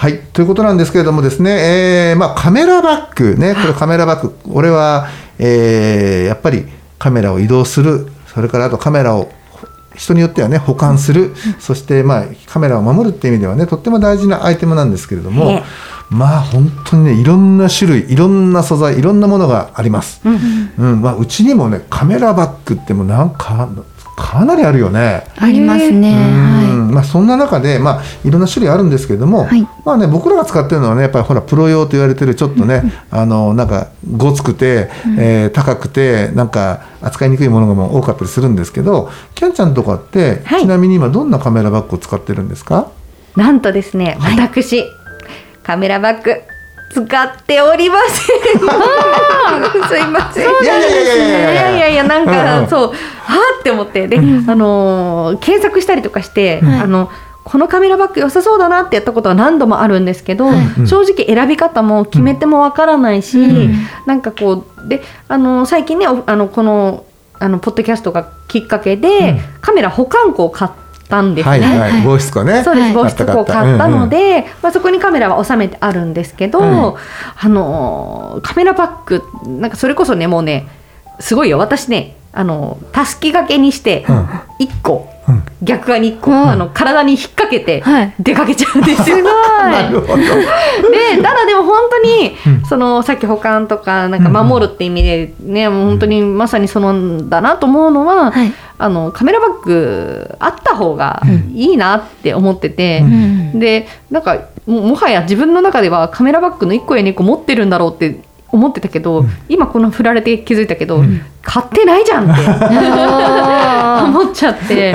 はい、ということなんですけれどもですね、えーまあ、カメラバッグね、これカメラバッグ、俺は、えーやっぱりカメラを移動する、それからあとカメラを人によってはね保管する、そしてまあカメラを守るっていう意味ではねとっても大事なアイテムなんですけれども、ね。まあ本当にねいろんな種類いろんな素材いろんなものがあります。うん、まあうちにもねカメラバッグってもうなんかかなりあるよね。ありますね。うはんまあ、そんな中で、まあ、いろんな種類あるんですけれども、はい。まあね、僕らが使ってるのはねやっぱりほらプロ用と言われてるちょっとね、あのなんかごつくて、えー高くてなんか扱いにくいものがもう多かったりするんですけどキャンちゃんとかって、はい。ちなみに今どんなカメラバッグを使ってるんですか？なんとですね、私、カメラバッグ、使っておりません。すいません。いやいやいやいやいやなんか、そうはあって思って。で、あの検索したりとかして、あの。このカメラバッグ良さそうだなってやったことは何度もあるんですけど、正直選び方も決めてもわからないし、なんかこうであの最近ねあのこのあのポッドキャストがきっかけで、カメラ保管庫を買って。たんですね。はいはい、はい。防湿庫ね。そうです、はい。防湿庫を買ったので、まあ、そこにカメラは収めてあるんですけど、うん。あのーカメラバッグなんかそれこそねもうねすごいよ。私ねあのたすき掛けにしてうん。1個、うん逆側に1個、うんあの体に引っ掛けてはい。出かけちゃうんですよ。すごい。でただでも本当に、うん。そのさっき保管とかなんか守るって意味でね、もう本当にまさにそのだなと思うのは、はい。あのカメラバッグあった方がいいなって思ってて、うん。でなんかももはや自分の中ではカメラバッグの1個や2個持ってるんだろうって思ってたけど、今この振られて気づいたけど、買ってないじゃんって あ 思っちゃって。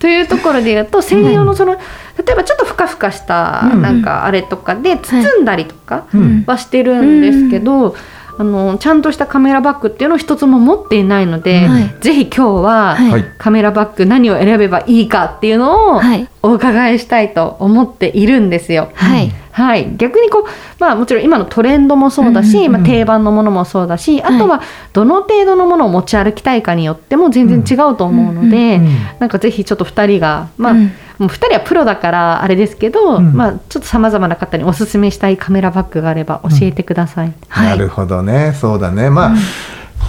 うんというところで言うと専用のその、例えばちょっとふかふかしたうん。なんかあれとかで包んだりとかうん。はしてるんですけど、あのちゃんとしたカメラバッグっていうのを一つも持っていないので、はい。ぜひ今日は、カメラバッグ何を選べばいいかっていうのをはい。お伺いしたいと思っているんですよ。はいはい、逆にこう、まあ、もちろん今のトレンドもそうだし、うんまあ、定番のものもそうだし、あとはどの程度のものを持ち歩きたいかによっても全然違うと思うので、うんなんかぜひちょっと2人が、まあうん。もう2人はプロだからあれですけど、うん。まあ、ちょっとさまざまな方におすすめしたいカメラバッグがあれば教えてください。はい。なるほどね。そうだね。まあ、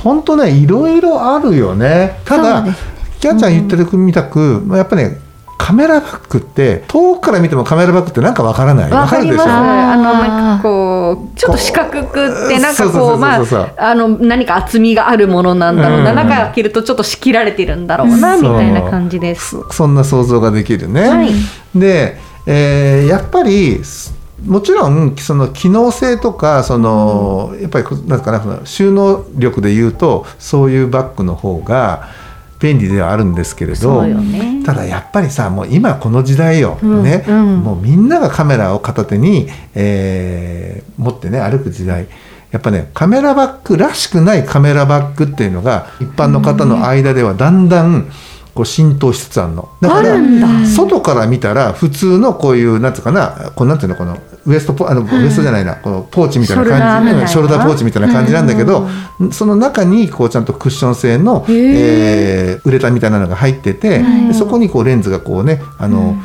本当ねいろいろあるよね。ただです。キャンちゃん言ってるみたく、まあやっぱねカメラバッグって遠くから見てもカメラバッグってなんかわからない。わかります。あのなんかこうちょっと四角くってなんかこうまああの何か厚みがあるものなんだろうな、うん。中開けるとちょっと仕切られてるんだろうな、みたいな感じです。そそんな想像ができるね。はい。で、えーやっぱりすもちろんその機能性とかその、やっぱりこなんかな収納力で言うとそういうバッグの方が便利ではあるんですけれどね。ただやっぱりさもう今この時代よ、うんね、うん。もうみんながカメラを片手に、えー持ってね歩く時代。やっぱねカメラバッグらしくないカメラバッグっていうのが一般の方の間ではだんだんこう浸透しつつあるの。だから外から見たら普通のこういうなんていうかなこうなんていうのこのウエストポあのウエストじゃないなこのポーチみたいな感じ。ショルダーポーチみたいな感じなんだけど、その中にこうちゃんとクッション性の、へえーウレタンみたいなのが入ってて、そこにこうレンズがこうねあの、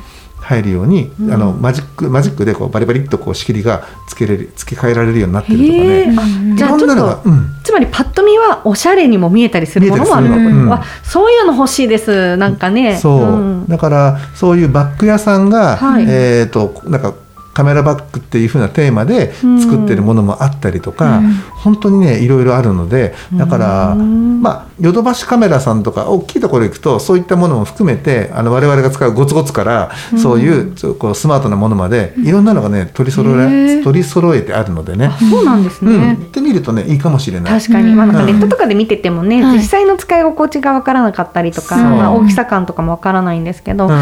入るように、あのマジックマジックでこうバリバリっとこう仕切りがつけれる付け替えられるようになってるとかね。じゃあちょっいろんなのがと、うん。つまりパッと見はおしゃれにも見えたりするものもあるの、うん。わそういうの欲しいです。なんかね。そう、ん。だからそういうバッグ屋さんが、はい。えっ、となんかカメラバッグっていう風なテーマで作ってるものもあったりとか、うん。本当にねいろいろあるのでだから、うんまあヨドバシカメラさんとか大きいところ行くとそういったものも含めてあの我々が使うゴツゴツからそういうちょこうスマートなものまでいろんなのがね取り揃へえー。取り揃えてあるのでね。あ、そうなんですうん、ね行。ってみるとねいいかもしれない。確かに、まあ、なんかうん。ネットとかで見ててもね、はい。実際の使い心地がわからなかったりとか、まあ、大きさ感とかもわからないんですけど、た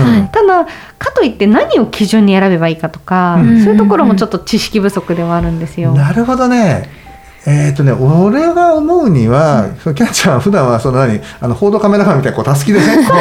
だかといって何を基準に選べばいいかとか、うんそういうところもちょっと知識不足ではあるんですよ。なるほどね。えっ、とね、俺が思うには、そのキャッチャーは 普段はその何あの報道カメラマンみたいなこうたすきでね こ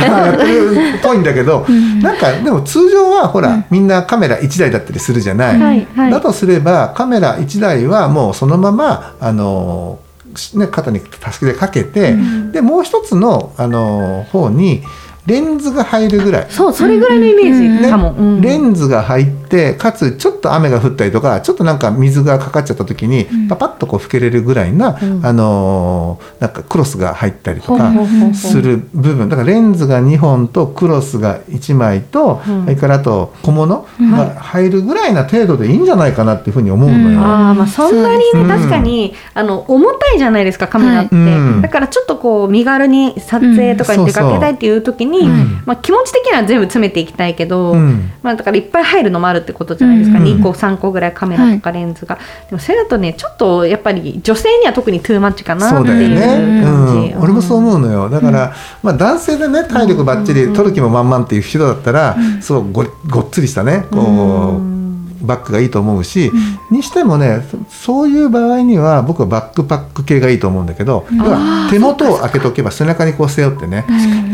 うやってるっぽいんだけど、なんかでも通常はほら、みんなカメラ1台だったりするじゃない？はいはいだとすればカメラ1台はもうそのままあのしね、肩にたすきでかけて、でもう一つのあの方にレンズが入るぐらい。そうそれぐらいのイメージ。かも。うん。レンズが入ってかつちょっと雨が降ったりとかちょっとなんか水がかかっちゃった時にパパッとこう拭けれるぐらいな、うん。あのーなんかクロスが入ったりとかする部分。だからレンズが2本とクロスが1枚と、うん。それからあと小物が入るぐらいな程度でいいんじゃないかなっていうふうに思うのよ。あーまあそんなにね確かに、あの重たいじゃないですかカメラって、はいうん。だからちょっとこう身軽に撮影とかに出かけたいっていう時に、ん。まあ、気持ち的には全部詰めていきたいけど、うん。まあ、だからいっぱい入るのもあるってことじゃないですか、うん。2個3個ぐらいカメラとかレンズが、でもそれだとねちょっとやっぱり女性には特にトゥーマッチかなっていうね、感じ、うん、俺もそう思うのよ。だから、まあ、男性でね体力ばっちり取る気も満々っていう人だったら、そうごごっつりしたね。こう、うんバッグがいいと思うし、にしてもねそそういう場合には僕はバックパック系がいいと思うんだけど、だから手元を開けておけば背中にこう背負ってね、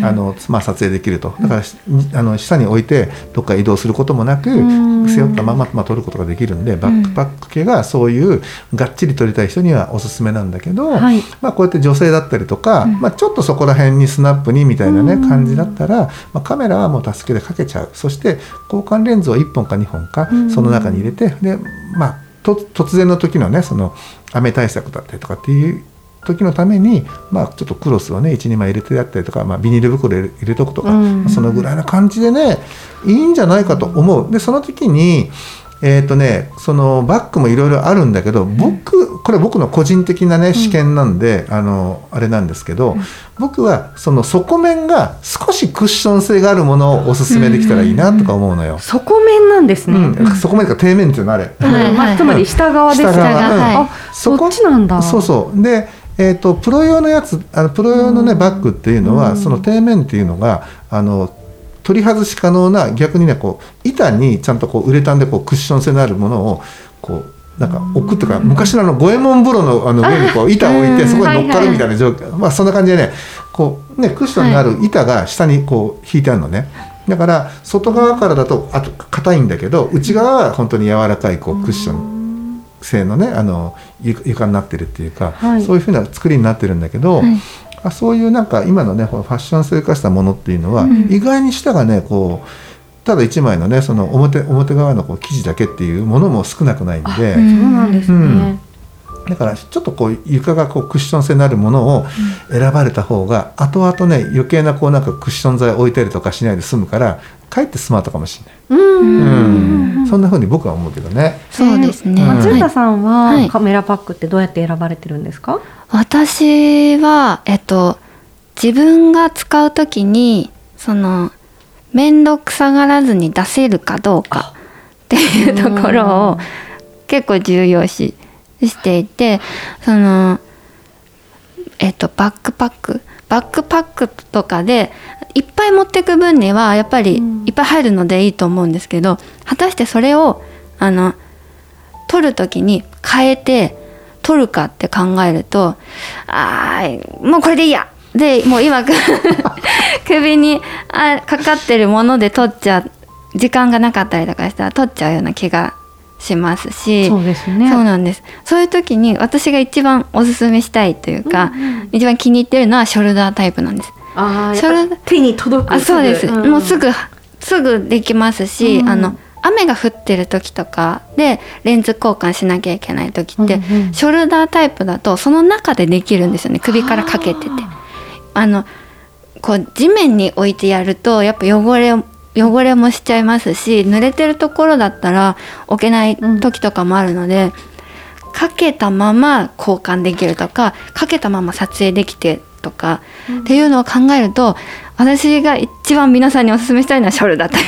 あのまあ、撮影できると。だからしあの下に置いてどっか移動することもなくん。背負ったまま、まあ、撮ることができるんでバックパック系がそういうがっちり撮りたい人にはおすすめなんだけど、はい。まあ、こうやって女性だったりとか、まあ、ちょっとそこら辺にスナップにみたいなね感じだったら、まあ、カメラはもう助けでかけちゃう。そして交換レンズを1本か2本かその中に入れてで、まあ、と突然の時のねその雨対策だったりとかっていう時のために、まあ、ちょっとクロスをね12枚入れてやったりとか、まあ、ビニール袋入れ入れとくとか、うんまあそのぐらいな感じでねいいんじゃないかと思う。でその時にえーとね、そのバッグもいろいろあるんだけど僕これ僕の個人的なね試験なんで、あのあれなんですけど、僕はその底面が少しクッション性があるものをおすすめできたらいいなとか思うのよ。底面なんですね、うん、底面か底面っていうのあれ。まあ、つまり下側です。下側。がはい。あそっちなんだ。そうそう。で、えー、とプロ用のやつあのプロ用のねバッグっていうのは、その底面っていうのがあの取り外し可能な逆にねこう板にちゃんとこうウレタンでこうクッション性のあるものをこうなんか置くっていうか昔のあの五右衛門風呂のあの上にこう板を置いてうんそこに乗っかるみたい。な状況、まあそんな感じでねこうねクッションになる板が下にこう引いてあるのね。だから外側からだとあと硬いんだけど内側は本当に柔らかいこうクッション製のねあの床床になってるっていうか、はい。そういうふうな作りになってるんだけど、はいあそういうなんか今のねファッション性化したものっていうのは、意外に下がねこうただ一枚のねその表表側のこう生地だけっていうものも少なくないんで。うんそうなんですね、うんだからちょっとこう床がこうクッション性のあるものを選ばれた方が後々ね余計なこうなんかクッション材置いたりとかしないで済むからかえってスマートかもしれない。うん。うん。そんな風に僕は思うけどね。そうですね。松はい浦さんははい。カメラパックってどうやって選ばれてるんですか、私はえっと自分が使うときにその面倒くさがらずに出せるかどうかっていうところを結構重要視していてそのえっとバックパック。バックパックとかでいっぱい持ってく分にはやっぱりうん。いっぱい入るのでいいと思うんですけど果たしてそれをあの取る時に変えて取るかって考えるとあーもうこれでいいや。でもう今 首にあかかってるもので取っちゃう時間がなかったりとかしたら取っちゃうような気がしますし。そうですね。そうなんです。そういう時に私が一番おすすめしたいというか、一番気に入ってるのはショルダータイプなんです。ああそれやっぱ手に届くあそうです、んもうすぐすぐできますし、うんあの雨が降ってる時とかでレンズ交換しなきゃいけない時って、うんうん。ショルダータイプだとその中でできるんですよね。首からかけてて。あのこう地面に置いてやるとやっぱ汚れ汚れもしちゃいますし濡れてるところだったら置けない時とかもあるので、かけたまま交換できるとかかけたまま撮影できてとか、っていうのを考えると私が一番皆さんにお勧めしたいのはショルダータイ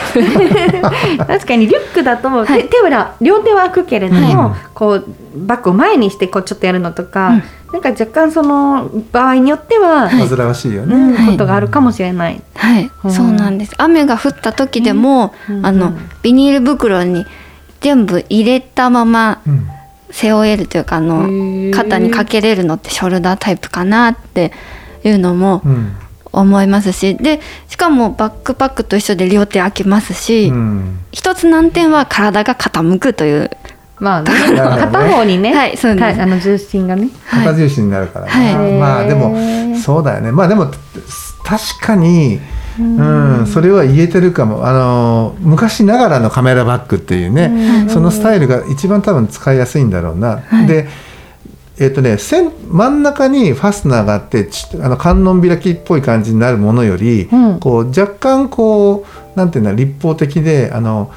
プ。確かにリュックだと、はい。手手は両手は開くけれども、はい。こうバッグを前にしてこうちょっとやるのとか、うんなんか若干その場合によっては、はい。煩わしいよね、ことがあるかもしれない。はい、うん。そうなんです。雨が降った時でも、うん。あのビニール袋に全部入れたままうん。背負えるというかあへのー。肩にかけれるのってショルダータイプかなっていうのもうん。思いますし。でしかもバックパックと一緒で両手開けますし、うん。一つ難点は体が傾くという、まあ、ね、片方にね、はいそうです。たあの重心がね。はい。肩重心になるからね、はい。まあでもそうだよね。まあでも確かにうん、それは言えてるかも。あの昔ながらのカメラバッグっていうね、そのスタイルが一番多分使いやすいんだろうな。はい。でえっ、とね線真ん中にファスナーがあってちあの観音開きっぽい感じになるものより、うん。こう若干こうなんていうの立方的であの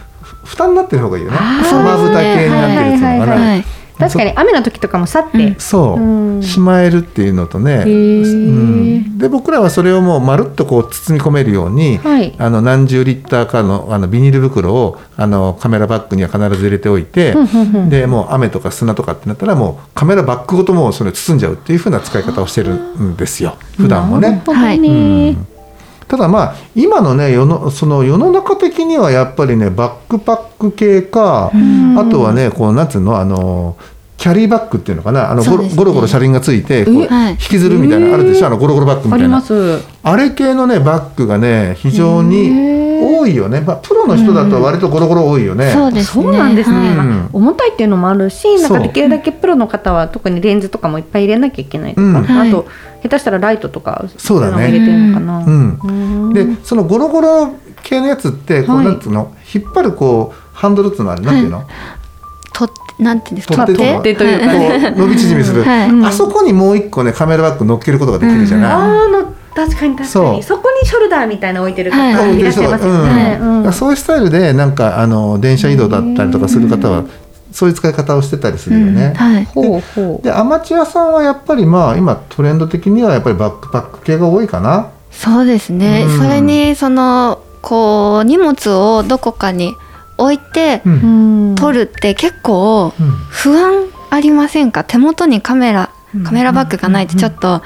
ふ蓋になってる方がいいよね。あースマブタ系になってるっていうの確かに雨の時とかもさって、そう、うん。しまえるっていうのとね、ー。うん、で僕らはそれをもうまるっとこう包み込めるように、はい。あの何十リッターかのあのビニール袋をあのカメラバッグには必ず入れておいて、でもう雨とか砂とかってなったらもうカメラバッグごともうそれ包んじゃうっていう風な使い方をしてるんですよ。普段もね。なるほどね。うんただまあ今のね世のその世の中的にはやっぱりねバックパック系か、ん。あとはねこうなんつうのあのキャリーバッグっていうのかな？あのゴロ,、ゴロゴロ車輪がついてこう引きずるみたいなのあるでしょ？あのゴロゴロバッグみありたいな。ます。あれ系のねバッグがね非常に多いよね、まあ、プロの人だと割とゴロゴロ多いよね。そうですね。そうなんですね、重たいっていうのもあるしなんかできるだけプロの方は特にレンズとかもいっぱい入れなきゃいけないとか、うん。はい。あと下手したらライトとかそうだね。入れてるのかな、でそのゴロゴロ系のやつってこう、はい。なんつうの？引っ張るこうハンドルっていうのあるなんていうの、となんていうんですか？取っ手というか伸び縮みする、あそこにもう一個ねカメラバッグ乗っけることができるじゃない？あーの確かに確かそう。にそこにショルダーみたいなの置いてる方、はい。い、らっしゃいますよね、うんうんそういうスタイルでなんかあの電車移動だったりとかする方はそういう使い方をしてたりするよね。はい。ほうほう。でアマチュアさんはやっぱりまあ今トレンド的にはやっぱりバックパック系が多いかな？そうですね、うん。それにそのこう荷物をどこかに置いてうん。うん撮るって結構うん。不安ありませんか？手元にカメラカメラバッグがないとちょっと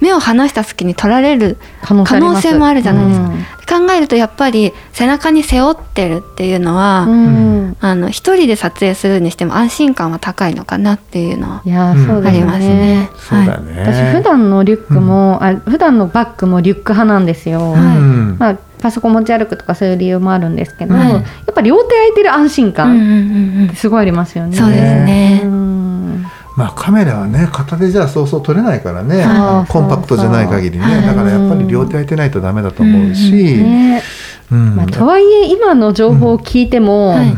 目を離した隙に撮られる可能性もあるじゃないですか。考えるとやっぱり背中に背負ってるっていうのは、うん。うんあの一人で撮影するにしても安心感は高いのかなっていうのはありますね。そうだね。私普段のリュックも、あ普段のバッグもリュック派なんですよ、はい。うんまあ、パソコン持ち歩くとかそういう理由もあるんですけど、はい。やっぱ両手空いてる安心うんうん感うんってすごいありますよね。そうですね。うん。まあカメラはね片手じゃそうそう撮れないからね、はいコンパクトじゃない限りね、はい。だからやっぱり両手空いてないとダメだと思うし、ね。うん。まあ、とはいえ今の情報を聞いても、はい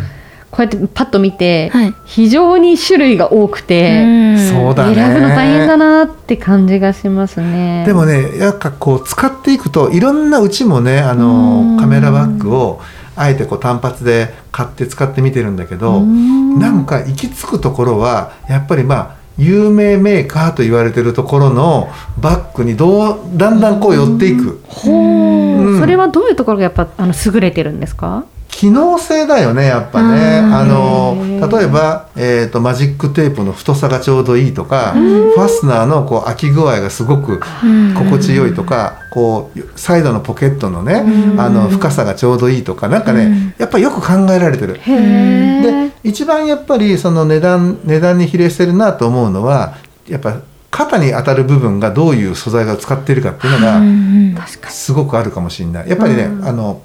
こうやってパッと見て、はい。非常に種類が多くて、うん。そうだね。選ぶの大変だなって感じがしますね。でもねやっぱこう使っていくといろんなうちもねあうん。のカメラバッグをあえてこう単発で買って使ってみてるんだけど、うん。なんか行き着くところはやっぱりまあ有名メーカーと言われてるところのバッグにどうだんだんこう寄っていく。ほう、うん。それはどういうところがやっぱあの優れてるんですか？機能性だよねやっぱね。うん。あの例えば、えー、とマジックテープの太さがちょうどいいとかファスナーのこう開き具合がすごくうん。心地よいとかこうサイドのポケットのねうん。あの深さがちょうどいいとかなんかねうん。やっぱりよく考えられてる。で一番やっぱりその値段値段に比例してるなと思うのはやっぱ肩に当たる部分がどういう素材が使っているかっていうのがすごくあるかもしれない。やっぱりね、うん。あの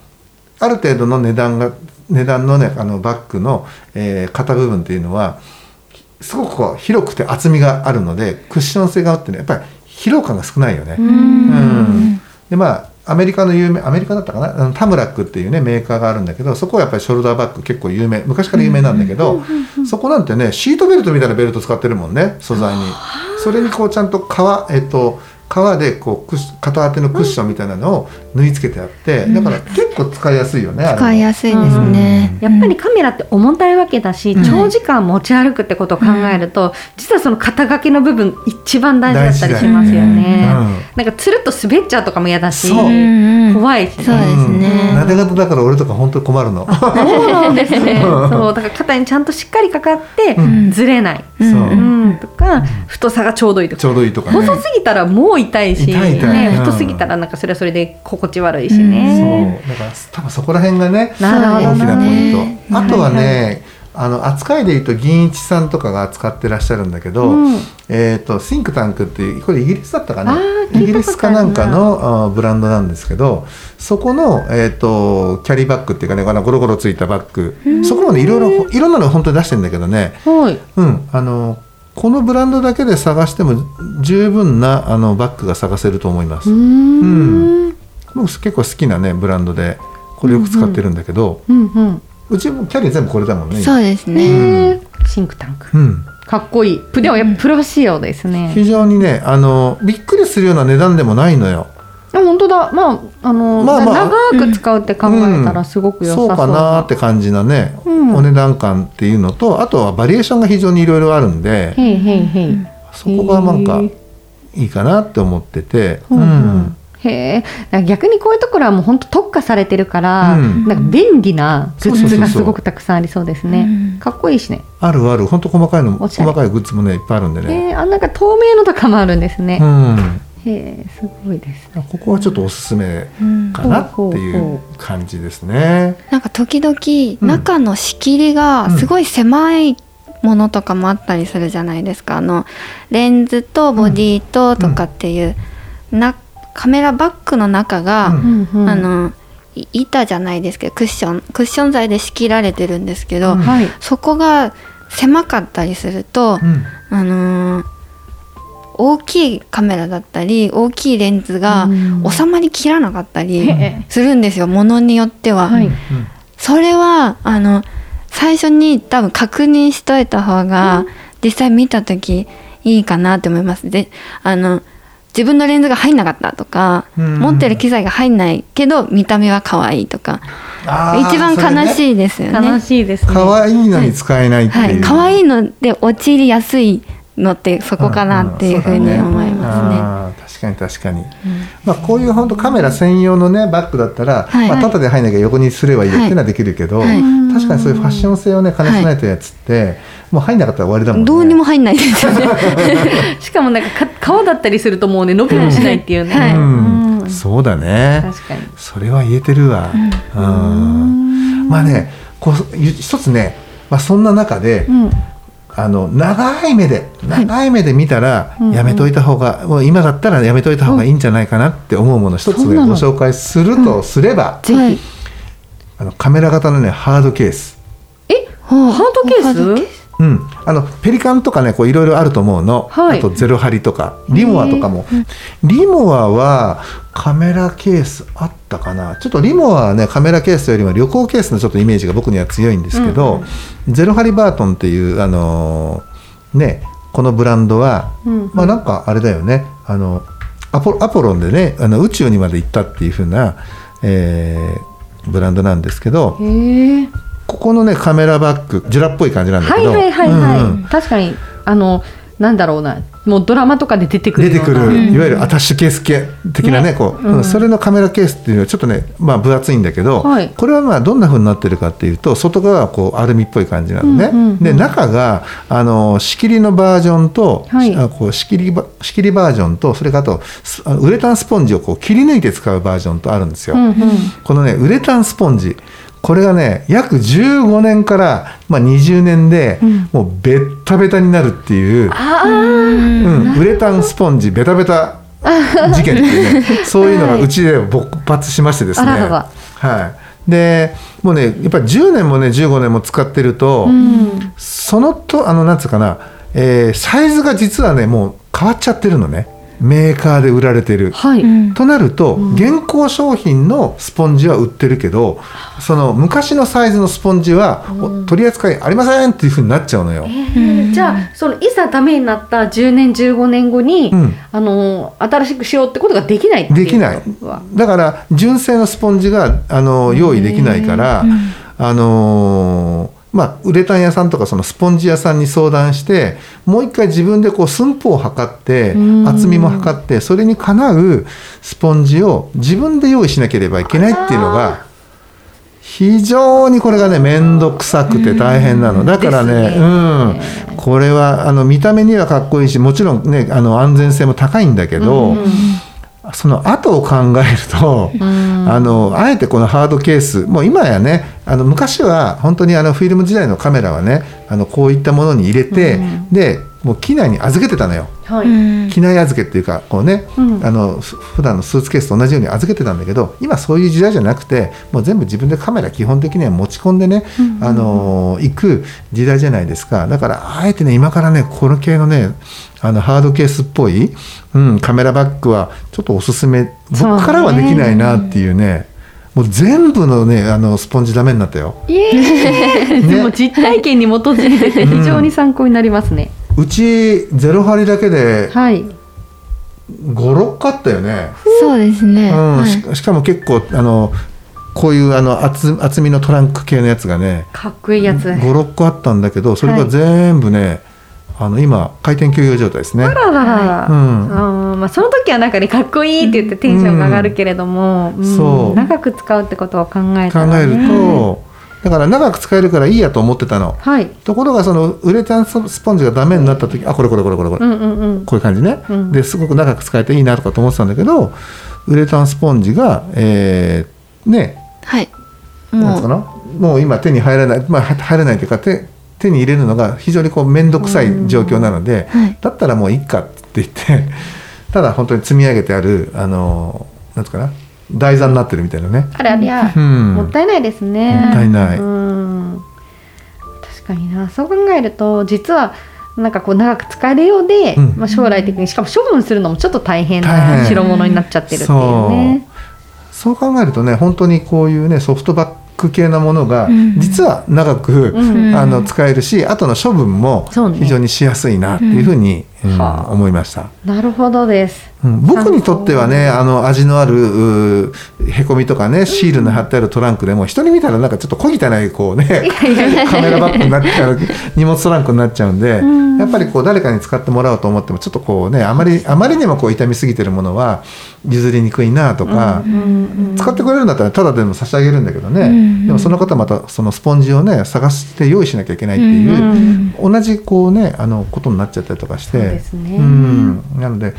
ある程度の値段が値段のねあのバッグの、えー肩部分っていうのはすごくこう広くて厚みがあるのでクッション性があってねやっぱり疲労感が少ないよね。に。うん。でまあアメリカの有名アメリカだったかな？あのタムラックっていうねメーカーがあるんだけどそこはやっぱりショルダーバッグ結構有名。昔から有名なんだけど、そこなんてねシートベルトみたいなベルト使ってるもんね素材に。それにこうちゃんと革えっと革でこうクッシ片当てのクッションみたいなのを縫い付けてあってだから結構使いやすいよね、あれも使いやすいですね。やっぱりカメラって重たいわけだし、うん。長時間持ち歩くってことを考えると、実はその肩書きの部分一番大事だったりしますよね。なんかつるっと滑っちゃうとかも嫌だし、そう。うんうん。怖いし、そうですね。ん。なで方だから俺とか本当に困るの。そうなんですね。そうだから肩にちゃんとしっかりかかって、うん。ずれない、そう。うん。とか太さがちょうどいいとか。ちょうどいいとかね。細すぎたらもう痛いし、痛い痛い。ね、うん。太すぎたらなんかそれはそれで心地悪いしそう。ね。だから多分そこら辺がね大きなポイント、ねあとはね、あの扱いでいうと銀一さんとかが扱ってらっしゃるんだけど、うん。えっ、とシンクタンクっていうこれイギリスだったかな？イギリスかなんかのブランドなんですけどそこの、えー、とキャリーバッグっていうかねゴロゴロついたバッグ。そこもねいろいろいろんなの本当に出してるんだけどね。はい。うん。あのこのブランドだけで探しても十分なあのバッグが探せると思います。うーん。僕結構好きなねブランドでこれよく使ってるんだけど、うんうん。うちもキャリー全部これだもんね。そうですね。へーシンクタンク。うん、かっこいい。プでもやっぱプロ仕様ですね。非常にねあのびっくりするような値段でもないのよ。あ本当だ。まああの、まあまあ長く使うって考えたらすごく良さそうう。そかなって感じなね、うんお値段感っていうのとあとはバリエーションが非常にいろいろあるんで。そこがなんかいいかなって思ってて、うんうんへえ。逆にこういうところはもう本当特化されてるから、うんなんか便利なグッズがすごくたくさんありそうですね。うんかっこいいしね。あるある本当細かいの細かいグッズもねいっぱいあるんでね、えー、あなんか透明のとかもあるんですね。うん、へえすごいですね。ここはちょっとおすすめうんかなっていう感じですね。なんか時々うん中の仕切りがすごい狭いものとかもあったりするじゃないですか。あのレンズとボディととかっていう、なカメラバッグの中が、うんうんうんあのい板じゃないですけどクッションクッション材で仕切られてるんですけど、うんはい。そこが狭かったりすると、うんあのー大きいカメラだったり大きいレンズがうん収まりきらなかったりするんですよものによっては。はい。それはあの最初に多分確認しといた方が、実際見た時いいかなって思います。であの自分のレンズが入んなかったとか、うん持ってる機材が入んないけど見た目は可愛いとか一番悲そしいですよね。楽しいですね。可愛いのに使えないってはい、いう。可愛いので陥りやすいのってそこかなっていうふうに思いますね。あー確かに確かに、まあ、こういう本当カメラ専用のねバッグだったら、はい。まあ、縦で入んなきゃ横にすればいいよっていうのはできるけど、はい。確かにそういうファッション性をね兼ね備えたやつって、もう入んなかったら終わりだもんね。どうにも入んないですよね。しかもなんかか皮だったりするともうね伸びもしないっていうね。はい。うん。うん。そうだね。確かに。それは言えてるわ、うん。まあねこう一つね、まあ、そんな中で、うん。あの長い目で長い目で見たらやめといた方が、もう今だったらやめといた方がいいんじゃないかなって思うもの一つご紹介するとすれば、あのカメラ型のねハードケース、え？ハハードケース？うん、あのペリカンとかねこういろいろあると思うの、はい。あとゼロハリとかリモアとかも、リモアはカメラケースあったかな。ちょっとリモアはねカメラケースよりも旅行ケースのちょっとイメージが僕には強いんですけど、ゼロハリバートンっていうあのーねこのブランドは、うんまあなんかあれだよね。あのアポアポロンでねあの宇宙にまで行ったっていう風な、えーブランドなんですけど。ここのねカメラバッグジュラっぽい感じなんだはいけどはいはいはい。うんうん。確かに。あのなんだろうな。もうドラマとかで出てくる出てくる、いわゆるアタッシュケース系的なねねこう、それのカメラケースっていうのはちょっとね、まあ、分厚いんだけど、はい。これはまあどんな風になってるかっていうと外側はこうアルミっぽい感じなのね、うんうんうんで中があの仕切りのバージョンと、はい。あこう仕切りバ仕切りバージョンとそれからあとウレタンスポンジをこう切り抜いて使うバージョンとあるんですよ。うんうん。このねウレタンスポンジこれがね約15年から、まあ、20年で、うん。もうベッタベタになるっていう。うん、ウレタンスポンジベタベタ事件っていうね。そういうのがうちで勃発しましてですね、はい、でもうねやっぱり10年もね15年も使ってると、うん。そのとあのなんつうかな、えーサイズが実はねもう変わっちゃってるのね。メーカーで売られてる。はい、うん。となると、現行商品のスポンジは売ってるけどその昔のサイズのスポンジは、お取り扱いありませんっていうふうになっちゃうのよ。うん。じゃあそのいざダメになった10年15年後に、うん。あの新しくしようってことができないできない。だから純正のスポンジがあの用意できないから、あのーまあ、ウレタン屋さんとかそのスポンジ屋さんに相談してもう一回自分でこう寸法を測ってうん。厚みも測ってそれにかなうスポンジを自分で用意しなければいけないっていうのが非常にこれがね面倒くさくて大変なの。だからねうん、これはあの見た目にはかっこいいしもちろんねあの安全性も高いんだけど、その後を考えると、あのあえてこのハードケースもう今やねあの昔は本当にあのフィルム時代のカメラはねあのこういったものに入れて、でもう機内に預けてたのよ。はい、うん。機内預けっていうかこうね、うん。あのふ普段のスーツケースと同じように預けてたんだけど今そういう時代じゃなくてもう全部自分でカメラ基本的には持ち込んでね、あの行く時代じゃないですか。だからあえてね今からねこの系のねあのハードケースっぽい、うん、カメラバッグはちょっとおすすめ。僕からはできないなっていうね。もう全部のねあのスポンジダメになったよ。いえ、でも実体験に基づいてて非常に参考になりますね、うちゼロ針だけではい。56個あったよね。そうですね。うん。はい。ししかも結構あのこういうあの厚厚みのトランク系のやつがねかっこいいやつ。56個あったんだけどそれがはい全部ね、あの今回転休養状態ですね。あららら、うん。あーまあ、その時はなんかねかっこいいって言ってテンションが上がるけれども、うん。そう長く使うってことを考え考たら、ね、えるとだから長く使えるからいいやと思ってたの。はい。ところがそのウレタンスポンジがダメになった時あこれこれこれこれこれ、うんうんうん。こういう感じね、うん。ですごく長く使えていいなとかと思ってたんだけどウレタンスポンジが、えーね。はい。なんかもう。なもう今手に入らない、まあ、は入らないというか手手に入れるのが非常にこう面倒くさい状況なので、はい。だったらもういいかって言ってただ本当に積み上げてあるあのなんつうかな？台座になってるみたいなね。あうん。もったいないですね。もったいない。うん。確かにな。そう考えると実はなんかこう長く使えるようで、うん。まあ、将来的にしかも処分するのもちょっと大変な代物になっちゃってるっていうね。そう。考えるとね本当にこういうねソフトバッグ系なものがうん。実は長く、うん。あの使えるし後の処分も非常にしやすいなっていうふうに、うんはあ。思いました。なるほどです。うん。僕にとってはねあの味のあるへこみとかねシールの貼ってあるトランクでも人に見たらなんかちょっと小汚いこうねカメラバッグになっちゃう荷物トランクになっちゃうんでん。やっぱりこう誰かに使ってもらおうと思ってもちょっとこうねあまりあまりにもこう傷みすぎてるものは譲りにくいなとか、使ってくれるんだったらただでも差し上げるんだけどね、うんでもその方またそのスポンジをね探して用意しなきゃいけないっていう、うん同じこうねあのことになっちゃったりとかして。そうね。うん。なので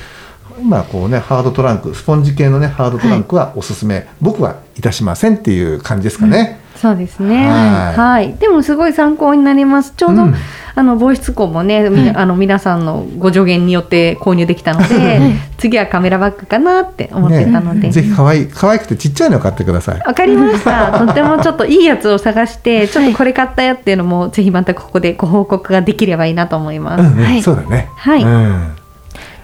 今こうねハードトランクスポンジ系のねハードトランクはおすすめ、僕はいたしませんっていう感じですかね。そうですね。はいはい。でもすごい参考になります。ちょうど、うんあの防湿庫もね、みあの皆さんのご助言によって購入できたので、次はカメラバッグかなって思ってたので。ね、ぜひ可愛い可愛くてちっちゃいの買ってください。わかりました。とてもちょっといいやつを探して、ちょっとこれ買ったよっていうのも、ぜひまたここでご報告ができればいいなと思います。うんうんはいそうだね。はいうん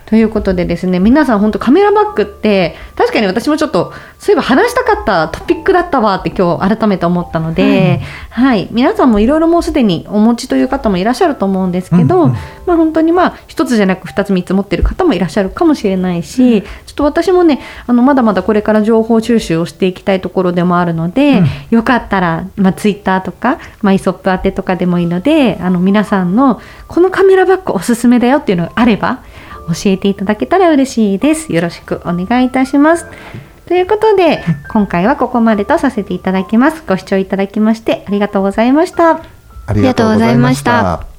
ということでですね皆さん本当カメラバッグって確かに私もちょっとそういえば話したかったトピックだったわって今日改めて思ったので、はい。皆さんもいろいろもうすでにお持ちという方もいらっしゃると思うんですけど、うんうん。まあ本当にまあ一つじゃなく二つ三つ持ってる方もいらっしゃるかもしれないし、ちょっと私もねあのまだまだこれから情報収集をしていきたいところでもあるので、うん。よかったら、まあ、ツイッターとか、まあ、イソップ宛てとかでもいいのであの皆さんのこのカメラバッグおすすめだよっていうのがあれば教えていただけたら嬉しいです。よろしくお願いいたします。ということで今回はここまでとさせていただきます。ご視聴いただきましてありがとうございました。ありがとうございました。